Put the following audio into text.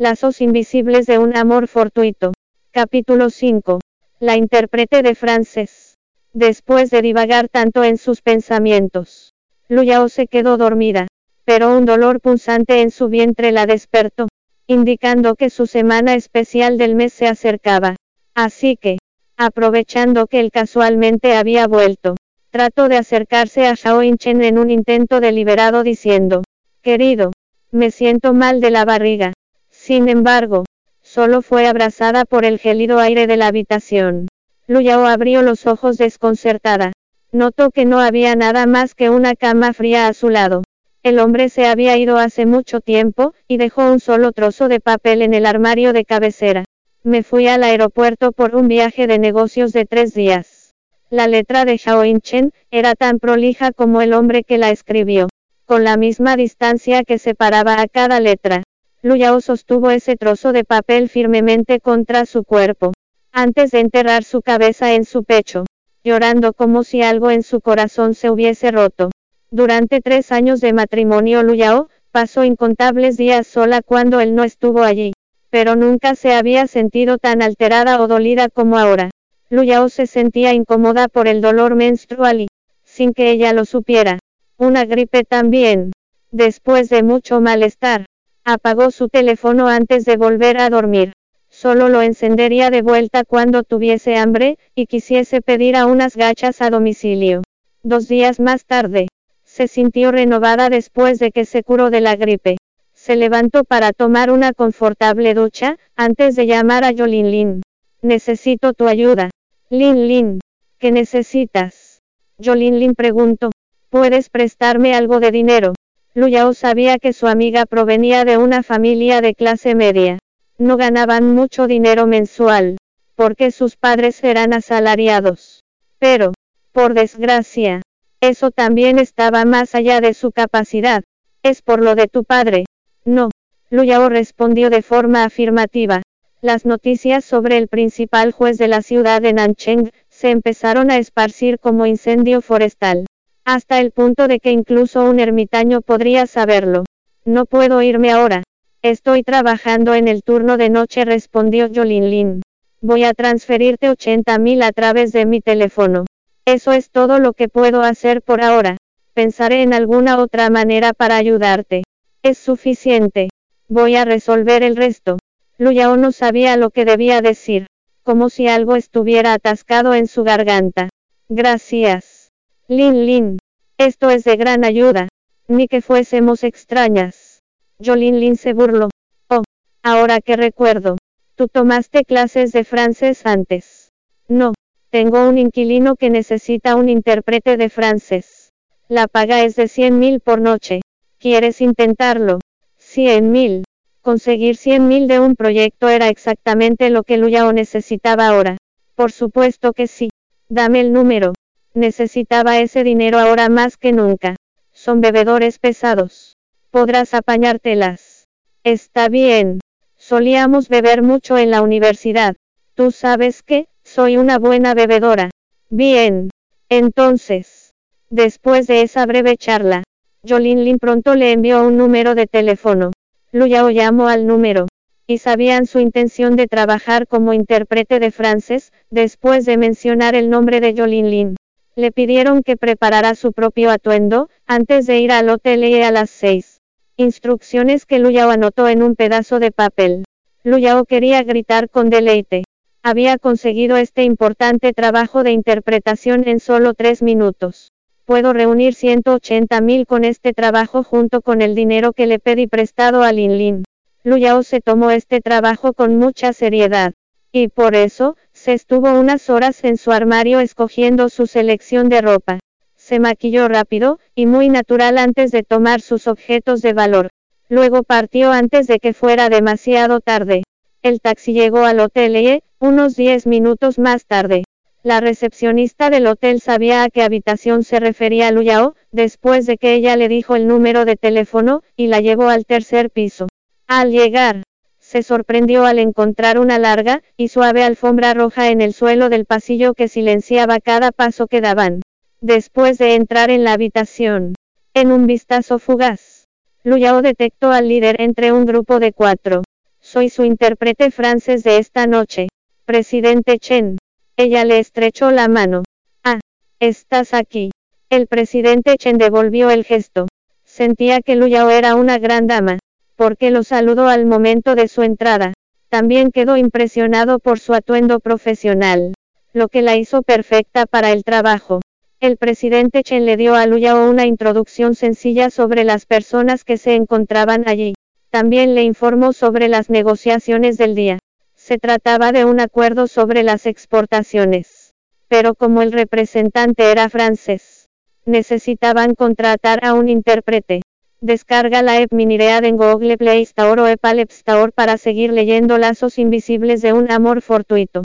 Lazos invisibles de un amor fortuito. Capítulo 5. La intérprete de Frances. Después de divagar tanto en sus pensamientos, Luyao se quedó dormida, pero un dolor punzante en su vientre la despertó, indicando que su semana especial del mes se acercaba. Así que, aprovechando que él casualmente había vuelto, trató de acercarse a Shao Chen en un intento deliberado diciendo, querido, me siento mal de la barriga. Sin embargo, solo fue abrazada por el gélido aire de la habitación. Luyao abrió los ojos desconcertada. Notó que no había nada más que una cama fría a su lado. El hombre se había ido hace mucho tiempo, y dejó un solo trozo de papel en el armario de cabecera. Me fui al aeropuerto por un viaje de negocios de tres días. La letra de Xiao Chen era tan prolija como el hombre que la escribió, con la misma distancia que separaba a cada letra. Luyao sostuvo ese trozo de papel firmemente contra su cuerpo, antes de enterrar su cabeza en su pecho, llorando como si algo en su corazón se hubiese roto. Durante tres años de matrimonio Luyao, pasó incontables días sola cuando él no estuvo allí, pero nunca se había sentido tan alterada o dolida como ahora. Luyao se sentía incómoda por el dolor menstrual y, sin que ella lo supiera, una gripe también. Después de mucho malestar, apagó su teléfono antes de volver a dormir. Solo lo encendería de vuelta cuando tuviese hambre, y quisiese pedir a unas gachas a domicilio. Dos días más tarde, se sintió renovada después de que se curó de la gripe. Se levantó para tomar una confortable ducha, antes de llamar a Jolin Lin. Necesito tu ayuda. Lin Lin. ¿Qué necesitas? Jolin Lin preguntó. ¿Puedes prestarme algo de dinero? Luyao sabía que su amiga provenía de una familia de clase media. No ganaban mucho dinero mensual, porque sus padres eran asalariados. Pero, por desgracia, eso también estaba más allá de su capacidad. Es por lo de tu padre. No. Luyao respondió de forma afirmativa. Las noticias sobre el principal juez de la ciudad de Nancheng se empezaron a esparcir como incendio forestal, hasta el punto de que incluso un ermitaño podría saberlo. No puedo irme ahora. Estoy trabajando en el turno de noche, respondió Jolin Lin. Voy a transferirte 80 mil a través de mi teléfono. Eso es todo lo que puedo hacer por ahora. Pensaré en alguna otra manera para ayudarte. Es suficiente. Voy a resolver el resto. Luyao no sabía lo que debía decir, como si algo estuviera atascado en su garganta. Gracias. Lin Lin. Esto es de gran ayuda. Ni que fuésemos extrañas. Jolin Lin se burló. Oh, ahora que recuerdo. Tú tomaste clases de francés antes. No, tengo un inquilino que necesita un intérprete de francés. La paga es de 100 mil por noche. ¿Quieres intentarlo? 100 mil. Conseguir 100 mil de un proyecto era exactamente lo que Luyao necesitaba ahora. Por supuesto que sí. Dame el número. Necesitaba ese dinero ahora más que nunca. Son bebedores pesados. Podrás apañártelas. Está bien. Solíamos beber mucho en la universidad. Tú sabes que, soy una buena bebedora. Bien. Entonces, después de esa breve charla, Jolin Lin pronto le envió un número de teléfono. Luyao llamó al número, y sabían su intención de trabajar como intérprete de francés, después de mencionar el nombre de Jolin Lin. Le pidieron que preparara su propio atuendo, antes de ir al hotel y a las seis. Instrucciones que Luyao anotó en un pedazo de papel. Luyao quería gritar con deleite. Había conseguido este importante trabajo de interpretación en solo tres minutos. Puedo reunir 180 mil con este trabajo junto con el dinero que le pedí prestado a Lin Lin. Luyao se tomó este trabajo con mucha seriedad. Y por eso, se estuvo unas horas en su armario escogiendo su selección de ropa. Se maquilló rápido, y muy natural antes de tomar sus objetos de valor. Luego partió antes de que fuera demasiado tarde. El taxi llegó al hotel y, unos 10 minutos más tarde, la recepcionista del hotel sabía a qué habitación se refería Luyao, después de que ella le dijo el número de teléfono, y la llevó al tercer piso. Al llegar, se sorprendió al encontrar una larga y suave alfombra roja en el suelo del pasillo que silenciaba cada paso que daban. Después de entrar en la habitación, en un vistazo fugaz, Luyao detectó al líder entre un grupo de cuatro. Soy su intérprete francés de esta noche. Presidente Chen. Ella le estrechó la mano. Ah, estás aquí. El presidente Chen devolvió el gesto. Sentía que Luyao era una gran dama, porque lo saludó al momento de su entrada. También quedó impresionado por su atuendo profesional, lo que la hizo perfecta para el trabajo. El presidente Chen le dio a Luyao una introducción sencilla sobre las personas que se encontraban allí. También le informó sobre las negociaciones del día. Se trataba de un acuerdo sobre las exportaciones. Pero como el representante era francés, necesitaban contratar a un intérprete. Descarga la app Miniread en Google Play Store o Apple App Store para seguir leyendo Lazos Invisibles de un Amor Fortuito.